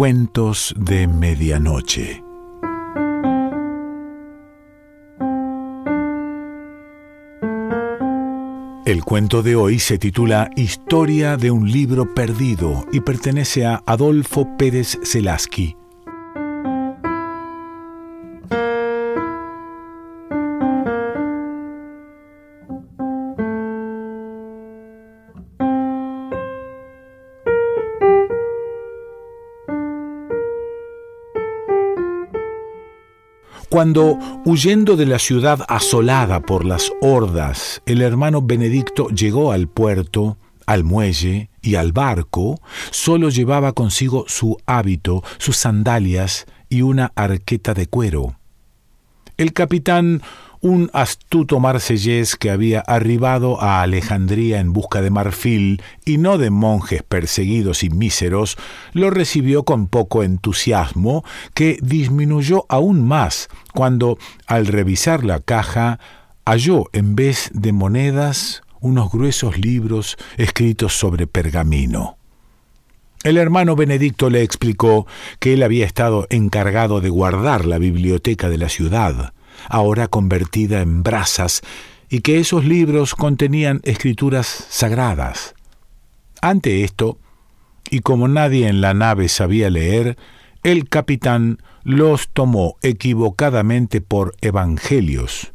Cuentos de Medianoche. El cuento de hoy se titula Historia de un libro perdido y pertenece a Adolfo Pérez Zelaski. Cuando, huyendo de la ciudad asolada por las hordas, el hermano Benedicto llegó al puerto, al muelle y al barco, solo llevaba consigo su hábito, sus sandalias y una arqueta de cuero. El capitán un astuto marsellés que había arribado a Alejandría en busca de marfil y no de monjes perseguidos y míseros, lo recibió con poco entusiasmo, que disminuyó aún más cuando, al revisar la caja, halló en vez de monedas unos gruesos libros escritos sobre pergamino. El hermano Benedicto le explicó que él había estado encargado de guardar la biblioteca de la ciudad, ahora convertida en brasas, y que esos libros contenían escrituras sagradas. Ante esto, y como nadie en la nave sabía leer, el capitán los tomó equivocadamente por evangelios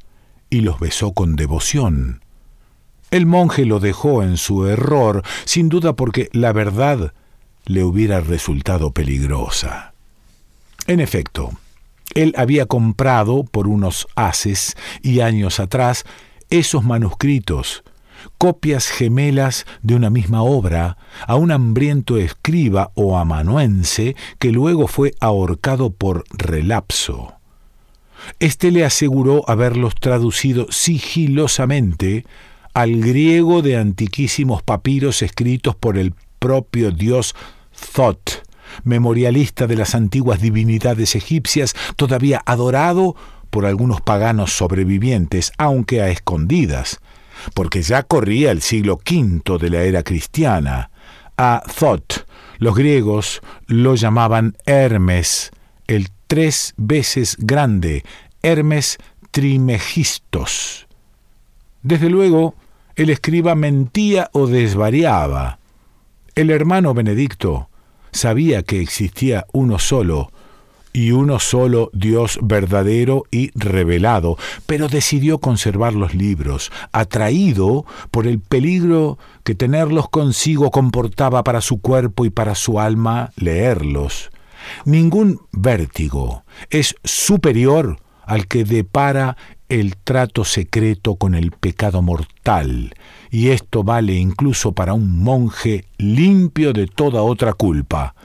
y los besó con devoción. El monje lo dejó en su error, sin duda porque la verdad le hubiera resultado peligrosa. En efecto, él había comprado por unos haces y años atrás esos manuscritos, copias gemelas de una misma obra, a un hambriento escriba o amanuense que luego fue ahorcado por relapso. Este le aseguró haberlos traducido sigilosamente al griego de antiquísimos papiros escritos por el propio dios Thoth, memorialista de las antiguas divinidades egipcias, todavía adorado por algunos paganos sobrevivientes, aunque a escondidas, porque ya corría el siglo V de la era cristiana. A Thoth los griegos lo llamaban Hermes, el tres veces grande, Hermes Trimegistos. Desde luego, el escriba mentía o desvariaba. El hermano Benedicto sabía que existía uno solo, y uno solo Dios verdadero y revelado, pero decidió conservar los libros, atraído por el peligro que tenerlos consigo comportaba para su cuerpo y para su alma leerlos. Ningún vértigo es superior al que depara el trato secreto con el pecado mortal, y esto vale incluso para un monje limpio de toda otra culpa.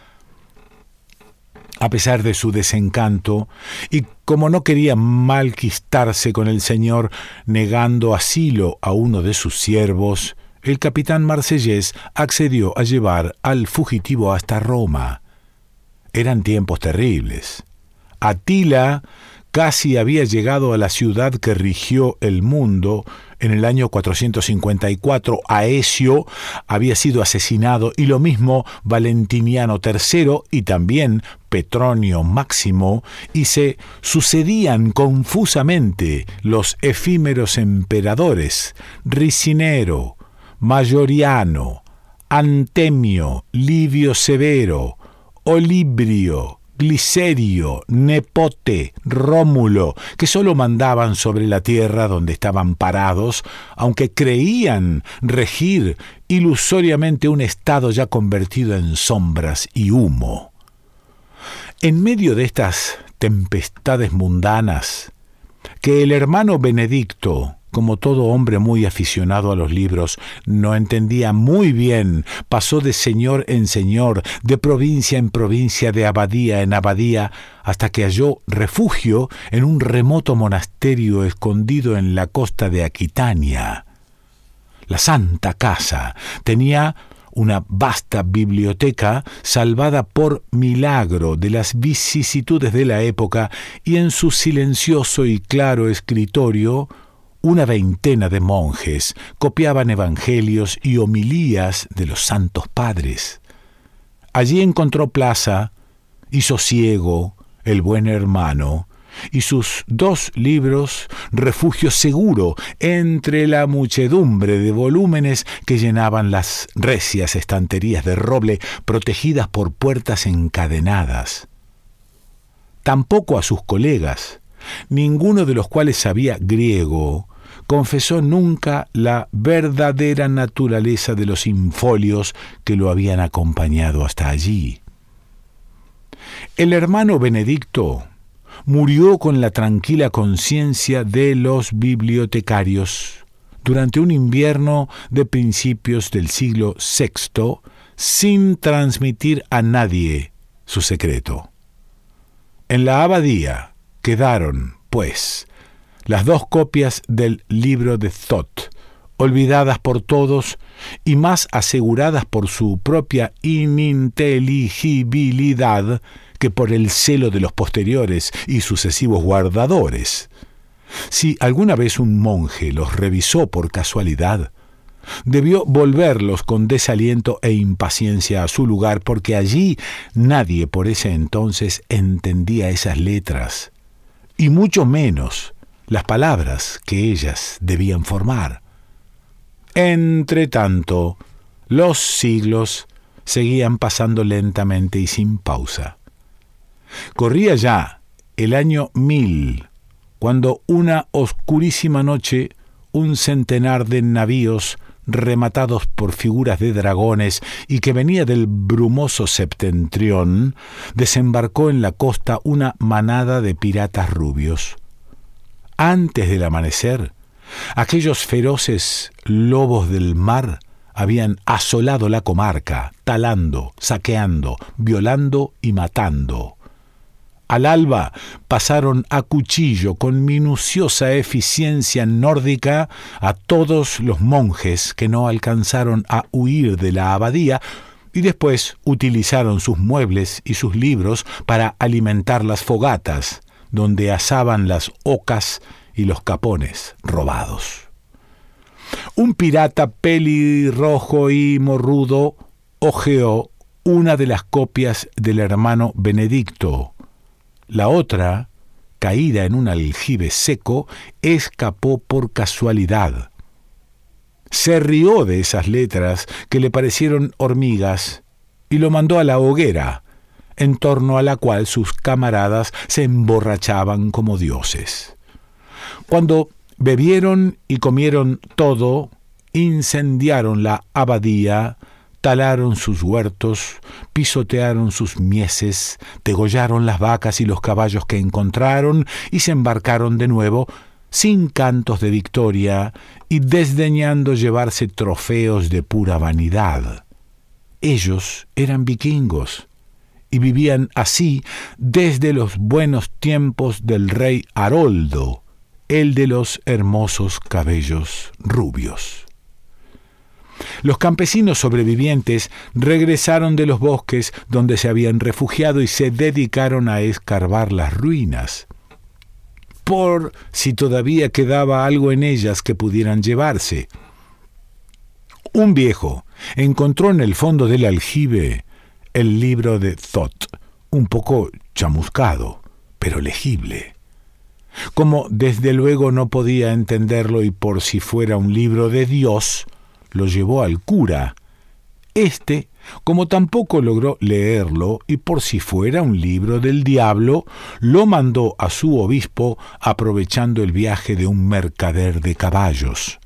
A pesar de su desencanto, y como no quería malquistarse con el Señor negando asilo a uno de sus siervos, el capitán marsellés accedió a llevar al fugitivo hasta Roma. Eran tiempos terribles. Atila casi había llegado a la ciudad que rigió el mundo en el año 454. Aesio había sido asesinado y lo mismo Valentiniano III y también Petronio Máximo, y se sucedían confusamente los efímeros emperadores Ricinero, Mayoriano, Antemio, Livio Severo, Olibrio, Glicerio, Nepote, Rómulo, que sólo mandaban sobre la tierra donde estaban parados, aunque creían regir ilusoriamente un estado ya convertido en sombras y humo. En medio de estas tempestades mundanas, que el hermano Benedicto, como todo hombre muy aficionado a los libros, no entendía muy bien, pasó de señor en señor, de provincia en provincia, de abadía en abadía, hasta que halló refugio en un remoto monasterio escondido en la costa de Aquitania. La Santa Casa tenía una vasta biblioteca salvada por milagro de las vicisitudes de la época y en su silencioso y claro escritorio una veintena de monjes copiaban evangelios y homilías de los santos padres. Allí encontró plaza y Sosiego, el buen hermano, y sus dos libros Refugio seguro entre la muchedumbre de volúmenes que llenaban las recias estanterías de roble protegidas por puertas encadenadas. Tampoco a sus colegas, ninguno de los cuales sabía griego, confesó nunca la verdadera naturaleza de los infolios que lo habían acompañado hasta allí. El hermano Benedicto murió con la tranquila conciencia de los bibliotecarios durante un invierno de principios del siglo VI sin transmitir a nadie su secreto. En la abadía quedaron, pues, las dos copias del libro de Thot, olvidadas por todos y más aseguradas por su propia ininteligibilidad que por el celo de los posteriores y sucesivos guardadores. Si alguna vez un monje los revisó por casualidad, debió volverlos con desaliento e impaciencia a su lugar, porque allí nadie por ese entonces entendía esas letras, y mucho menos las palabras que ellas debían formar. Entre tanto, los siglos seguían pasando lentamente y sin pausa. Corría ya el año mil, cuando una oscurísima noche un centenar de navíos rematados por figuras de dragones y que venía del brumoso septentrión, desembarcó en la costa una manada de piratas rubios. Antes del amanecer, aquellos feroces lobos del mar habían asolado la comarca, talando, saqueando, violando y matando. Al alba pasaron a cuchillo con minuciosa eficiencia nórdica a todos los monjes que no alcanzaron a huir de la abadía y después utilizaron sus muebles y sus libros para alimentar las fogatas, donde asaban las ocas y los capones robados. Un pirata pelirrojo y morrudo hojeó una de las copias del hermano Benedicto, la otra, caída en un aljibe seco, escapó por casualidad. Se rió de esas letras que le parecieron hormigas y lo mandó a la hoguera, en torno a la cual sus camaradas se emborrachaban como dioses. Cuando bebieron y comieron todo, incendiaron la abadía, talaron sus huertos, pisotearon sus mieses, degollaron las vacas y los caballos que encontraron y se embarcaron de nuevo, sin cantos de victoria y desdeñando llevarse trofeos de pura vanidad. Ellos eran vikingos y vivían así desde los buenos tiempos del rey Haroldo, el de los hermosos cabellos rubios. Los campesinos sobrevivientes regresaron de los bosques donde se habían refugiado y se dedicaron a escarbar las ruinas, por si todavía quedaba algo en ellas que pudieran llevarse. Un viejo encontró en el fondo del aljibe el libro de Thot, un poco chamuscado, pero legible. Como desde luego no podía entenderlo y por si fuera un libro de Dios, lo llevó al cura. Este, como tampoco logró leerlo y por si fuera un libro del diablo, lo mandó a su obispo aprovechando el viaje de un mercader de caballos.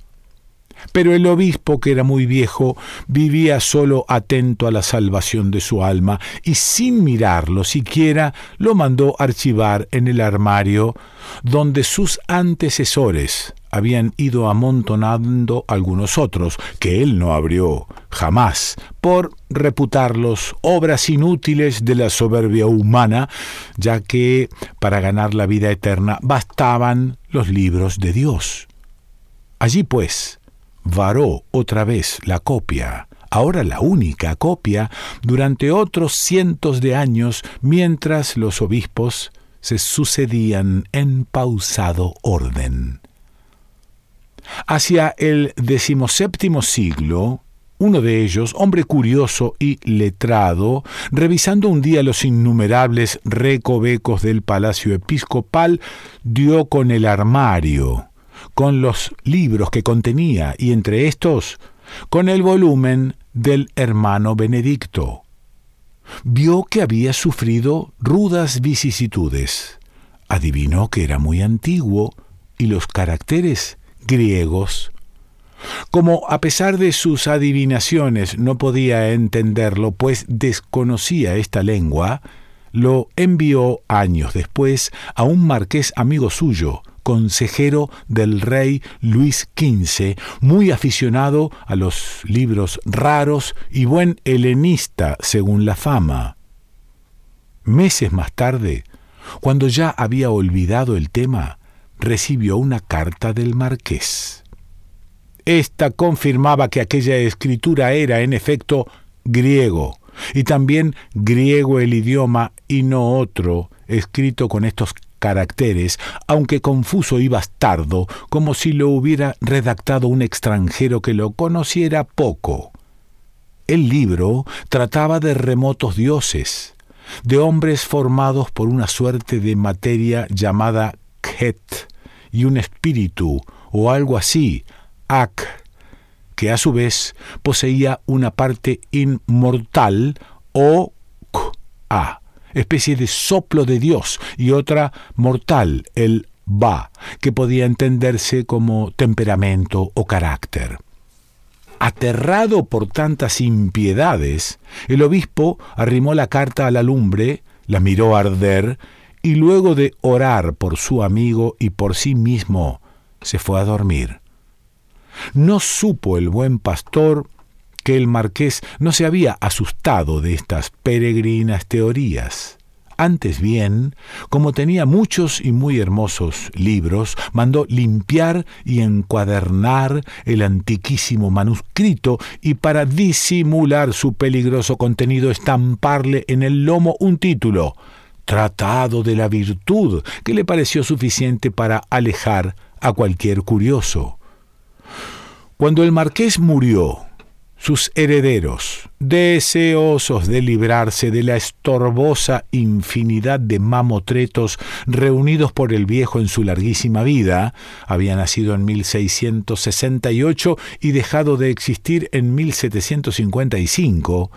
Pero el obispo, que era muy viejo, vivía solo atento a la salvación de su alma y sin mirarlo siquiera lo mandó archivar en el armario donde sus antecesores habían ido amontonando algunos otros, que él no abrió jamás, por reputarlos obras inútiles de la soberbia humana, ya que para ganar la vida eterna bastaban los libros de Dios. Allí pues, varó otra vez la copia, ahora la única copia, durante otros cientos de años, mientras los obispos se sucedían en pausado orden. Hacia el decimoséptimo siglo, Uno de ellos, hombre curioso y letrado, revisando un día los innumerables recovecos del palacio episcopal, dio con el armario, con los libros que contenía y entre estos con el volumen del hermano Benedicto. Vio que había sufrido rudas vicisitudes. Adivinó que era muy antiguo y los caracteres griegos. Como a pesar de sus adivinaciones no podía entenderlo, pues desconocía esta lengua, lo envió años después a un marqués amigo suyo, consejero del rey Luis XV, muy aficionado a los libros raros y buen helenista según la fama. Meses más tarde, cuando ya había olvidado el tema, recibió una carta del marqués. Esta confirmaba que aquella escritura era, en efecto, griego, y también griego el idioma y no otro, escrito con estos caracteres, aunque confuso y bastardo, como si lo hubiera redactado un extranjero que lo conociera poco. El libro trataba de remotos dioses, de hombres formados por una suerte de materia llamada Ket y un espíritu o algo así, Ak, que a su vez poseía una parte inmortal o K, especie de soplo de Dios, y otra mortal, el Ba, que podía entenderse como temperamento o carácter. Aterrado por tantas impiedades, el obispo arrimó la carta a la lumbre, la miró arder, y luego de orar por su amigo y por sí mismo, se fue a dormir. No supo el buen pastor que el marqués no se había asustado de estas peregrinas teorías. Antes bien, como tenía muchos y muy hermosos libros, mandó limpiar y encuadernar el antiquísimo manuscrito y para disimular su peligroso contenido estamparle en el lomo un título, Tratado de la Virtud, que le pareció suficiente para alejar a cualquier curioso. Cuando el marqués murió, sus herederos, deseosos de librarse de la estorbosa infinidad de mamotretos reunidos por el viejo en su larguísima vida, había nacido en 1668 y dejado de existir en 1755,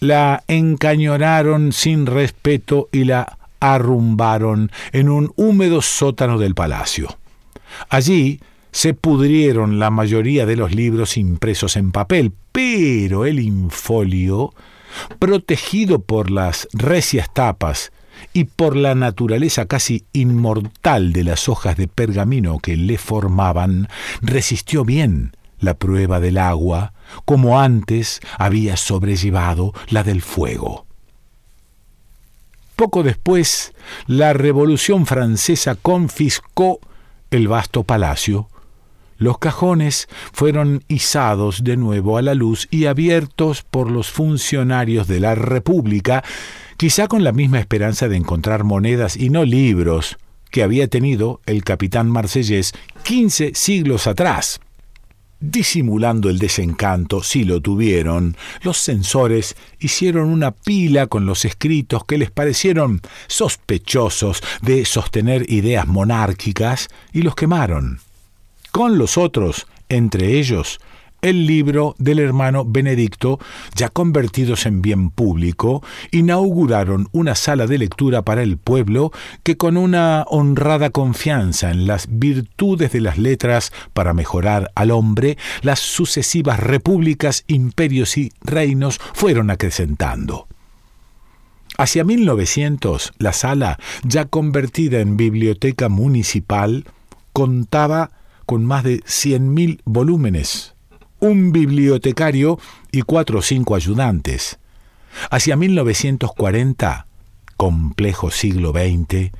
la encañonaron sin respeto y la arrumbaron en un húmedo sótano del palacio. Allí se pudrieron la mayoría de los libros impresos en papel, pero el infolio, protegido por las recias tapas y por la naturaleza casi inmortal de las hojas de pergamino que le formaban, resistió bien la prueba del agua, como antes había sobrellevado la del fuego. Poco después, la Revolución Francesa confiscó el vasto palacio, los cajones fueron izados de nuevo a la luz y abiertos por los funcionarios de la República, quizá con la misma esperanza de encontrar monedas y no libros que había tenido el capitán marsellés quince siglos atrás. Disimulando el desencanto, si lo tuvieron, los censores hicieron una pila con los escritos que les parecieron sospechosos de sostener ideas monárquicas y los quemaron con los otros, entre ellos el libro del hermano Benedicto, ya convertidos en bien público, inauguraron una sala de lectura para el pueblo que con una honrada confianza en las virtudes de las letras para mejorar al hombre, las sucesivas repúblicas, imperios y reinos fueron acrecentando. Hacia 1900, la sala, ya convertida en biblioteca municipal, contaba con más de 100.000 volúmenes, un bibliotecario y cuatro o cinco ayudantes. Hacia 1940, complejo siglo XX,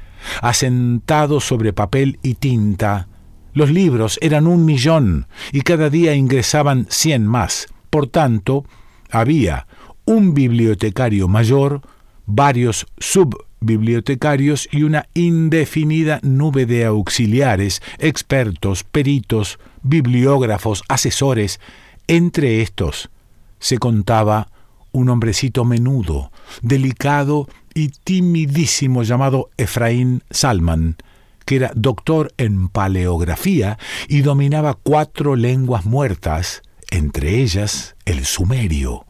asentado sobre papel y tinta, los libros eran un millón y cada día ingresaban cien más. Por tanto, había un bibliotecario mayor, varios sub bibliotecarios y una indefinida nube de auxiliares, expertos, peritos, bibliógrafos, asesores, entre estos se contaba un hombrecito menudo, delicado y timidísimo llamado Efraín Salman, que era doctor en paleografía y dominaba cuatro lenguas muertas, entre ellas el sumerio.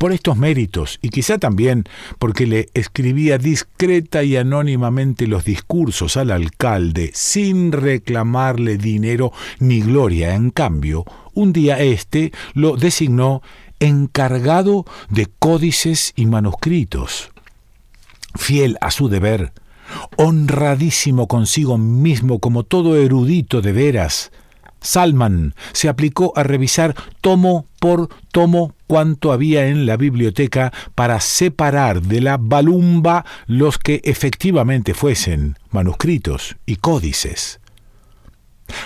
Por estos méritos, y quizá también porque le escribía discreta y anónimamente los discursos al alcalde sin reclamarle dinero ni gloria, en cambio, un día éste lo designó encargado de códices y manuscritos. Fiel a su deber, honradísimo consigo mismo como todo erudito de veras, Salman se aplicó a revisar tomo por tomo cuanto había en la biblioteca para separar de la balumba los que efectivamente fuesen manuscritos y códices.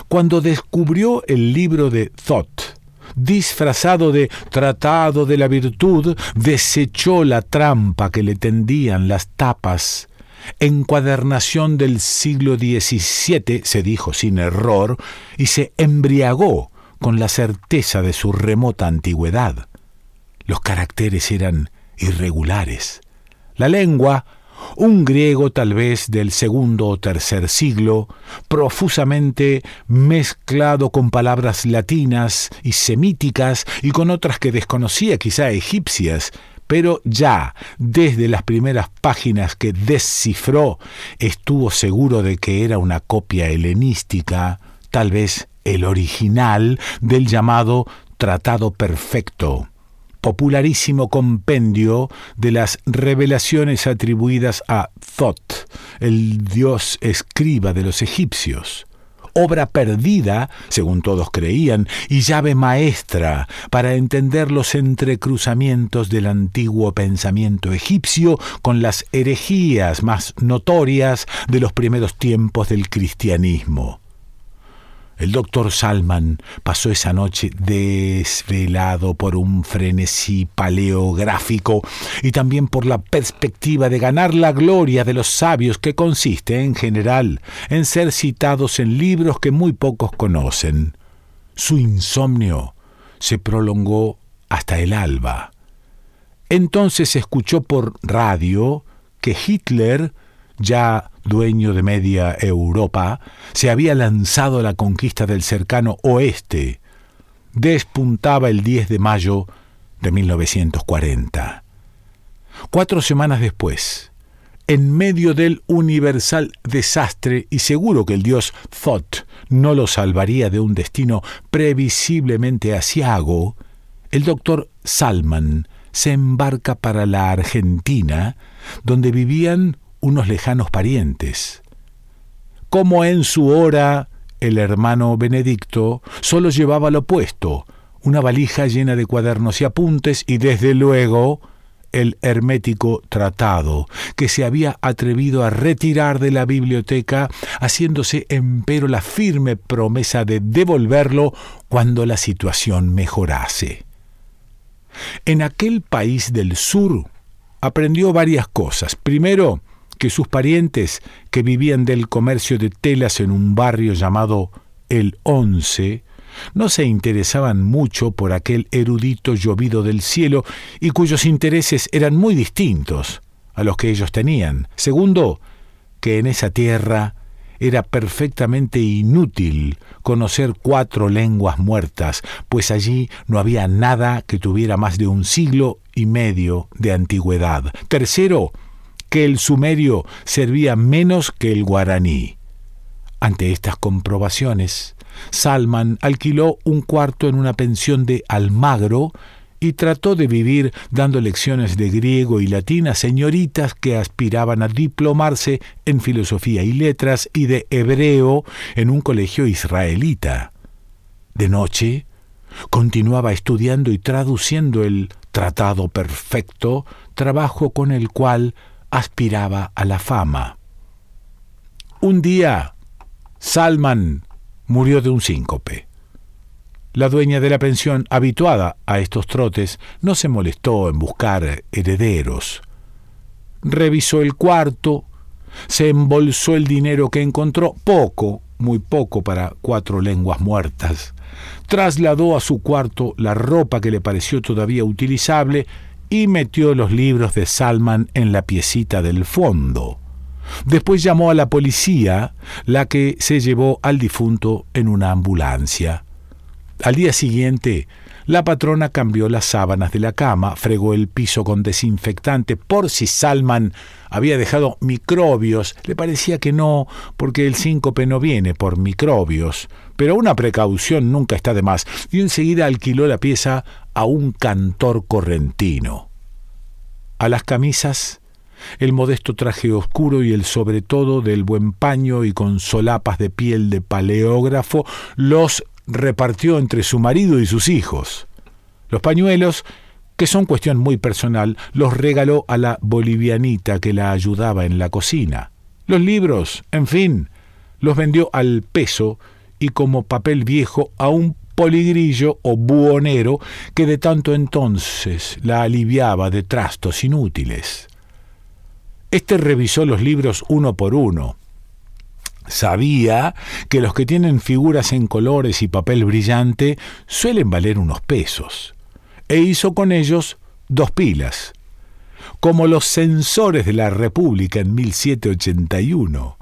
Cuando descubrió el libro de Thot, disfrazado de tratado de la virtud, desechó la trampa que le tendían las tapas. Encuadernación del siglo XVII, se dijo sin error, y se embriagó con la certeza de su remota antigüedad. Los caracteres eran irregulares. La lengua un griego tal vez del segundo o tercer siglo, profusamente mezclado con palabras latinas y semíticas y con otras que desconocía, quizá egipcias, pero ya desde las primeras páginas que descifró estuvo seguro de que era una copia helenística, tal vez el original del llamado Tratado Perfecto popularísimo compendio de las revelaciones atribuidas a Thoth, el dios escriba de los egipcios obra perdida, según todos creían, y llave maestra para entender los entrecruzamientos del antiguo pensamiento egipcio con las herejías más notorias de los primeros tiempos del cristianismo. El doctor Salman pasó esa noche desvelado por un frenesí paleográfico y también por la perspectiva de ganar la gloria de los sabios que consiste, en general, en ser citados en libros que muy pocos conocen. Su insomnio se prolongó hasta el alba. Entonces escuchó por radio que Hitler ya dueño de media Europa, se había lanzado la conquista del cercano oeste. Despuntaba el 10 de mayo de 1940. Cuatro semanas después, en medio del universal desastre y seguro que el dios Thoth no lo salvaría de un destino previsiblemente asiago, el doctor Salman se embarca para la Argentina, donde vivían unos lejanos parientes. Como en su hora el hermano Benedicto solo llevaba lo opuesto, una valija llena de cuadernos y apuntes y desde luego el hermético tratado, que se había atrevido a retirar de la biblioteca, haciéndose empero la firme promesa de devolverlo cuando la situación mejorase. En aquel país del sur aprendió varias cosas. Primero, que sus parientes, que vivían del comercio de telas en un barrio llamado El Once, no se interesaban mucho por aquel erudito llovido del cielo y cuyos intereses eran muy distintos a los que ellos tenían. Segundo, que en esa tierra era perfectamente inútil conocer cuatro lenguas muertas, pues allí no había nada que tuviera más de un siglo y medio de antigüedad. Tercero, que el sumerio servía menos que el guaraní. Ante estas comprobaciones, Salman alquiló un cuarto en una pensión de Almagro y trató de vivir dando lecciones de griego y latín a señoritas que aspiraban a diplomarse en filosofía y letras y de hebreo en un colegio israelita. De noche, continuaba estudiando y traduciendo el Tratado Perfecto, trabajo con el cual aspiraba a la fama. Un día, Salman murió de un síncope. La dueña de la pensión, habituada a estos trotes, no se molestó en buscar herederos. Revisó el cuarto, se embolsó el dinero que encontró, poco, muy poco para cuatro lenguas muertas. Trasladó a su cuarto la ropa que le pareció todavía utilizable y metió los libros de Salman en la piecita del fondo. Después llamó a la policía, la que se llevó al difunto en una ambulancia. Al día siguiente, la patrona cambió las sábanas de la cama, fregó el piso con desinfectante por si Salman había dejado microbios. Le parecía que no, porque el síncope no viene por microbios. Pero una precaución nunca está de más, y enseguida alquiló la pieza a un cantor correntino. A las camisas, el modesto traje oscuro y el sobre todo del buen paño y con solapas de piel de paleógrafo los repartió entre su marido y sus hijos. Los pañuelos, que son cuestión muy personal, los regaló a la bolivianita que la ayudaba en la cocina. Los libros, en fin, los vendió al peso y como papel viejo a un poligrillo o buhonero que de tanto entonces la aliviaba de trastos inútiles. Este revisó los libros uno por uno, Sabía que los que tienen figuras en colores y papel brillante suelen valer unos pesos, e hizo con ellos dos pilas, como los censores de la República en 1781.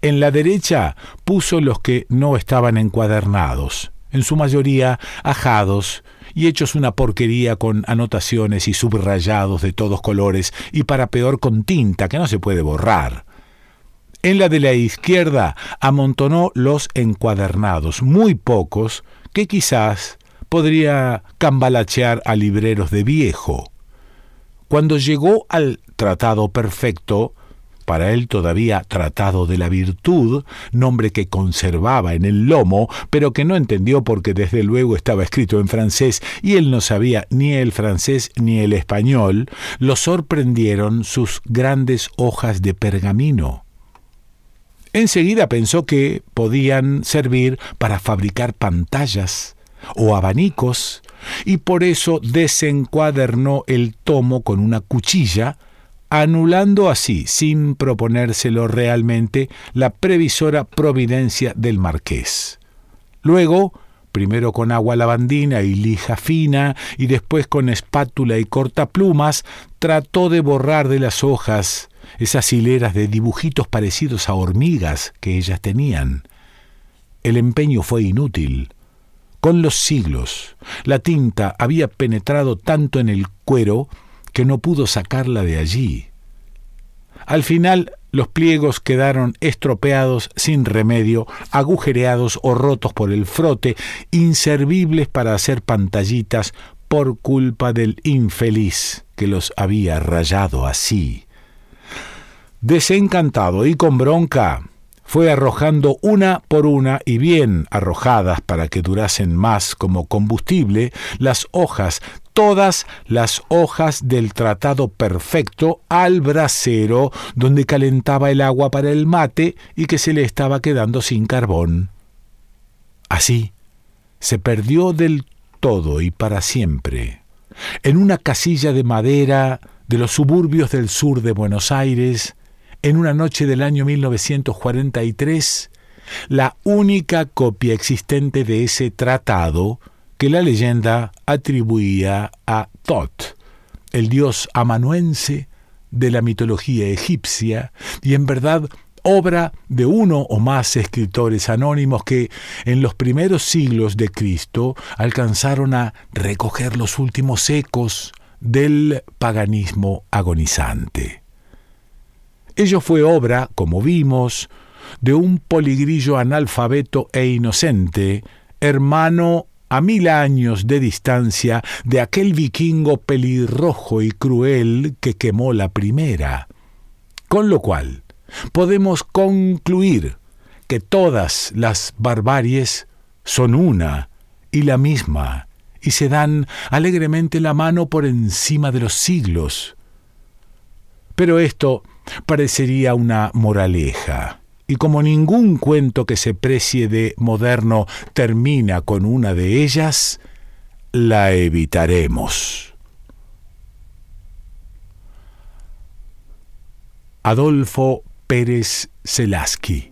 En la derecha puso los que no estaban encuadernados, en su mayoría ajados y hechos una porquería con anotaciones y subrayados de todos colores y para peor con tinta que no se puede borrar. En la de la izquierda amontonó los encuadernados, muy pocos, que quizás podría cambalachear a libreros de viejo. Cuando llegó al tratado perfecto, para él todavía tratado de la virtud, nombre que conservaba en el lomo, pero que no entendió porque desde luego estaba escrito en francés y él no sabía ni el francés ni el español, lo sorprendieron sus grandes hojas de pergamino. Enseguida pensó que podían servir para fabricar pantallas o abanicos, y por eso desencuadernó el tomo con una cuchilla, anulando así, sin proponérselo realmente, la previsora providencia del marqués. Luego, primero con agua lavandina y lija fina, y después con espátula y cortaplumas, trató de borrar de las hojas esas hileras de dibujitos parecidos a hormigas que ellas tenían. El empeño fue inútil. Con los siglos, la tinta había penetrado tanto en el cuero que no pudo sacarla de allí. Al final, los pliegos quedaron estropeados sin remedio, agujereados o rotos por el frote, inservibles para hacer pantallitas por culpa del infeliz que los había rayado así. Desencantado y con bronca, fue arrojando una por una y bien arrojadas para que durasen más como combustible las hojas, todas las hojas del tratado perfecto al brasero donde calentaba el agua para el mate y que se le estaba quedando sin carbón. Así, se perdió del todo y para siempre, en una casilla de madera de los suburbios del sur de Buenos Aires, en una noche del año 1943 la única copia existente de ese tratado que la leyenda atribuía a Thoth, el dios amanuense de la mitología egipcia, y en verdad obra de uno o más escritores anónimos que en los primeros siglos de Cristo alcanzaron a recoger los últimos ecos del paganismo agonizante. Ello fue obra, como vimos, de un poligrillo analfabeto e inocente, hermano a mil años de distancia de aquel vikingo pelirrojo y cruel que quemó la primera. Con lo cual, podemos concluir que todas las barbaries son una y la misma, y se dan alegremente la mano por encima de los siglos. Pero esto parecería una moraleja. Y como ningún cuento que se precie de moderno termina con una de ellas, la evitaremos. Adolfo Pérez Selaski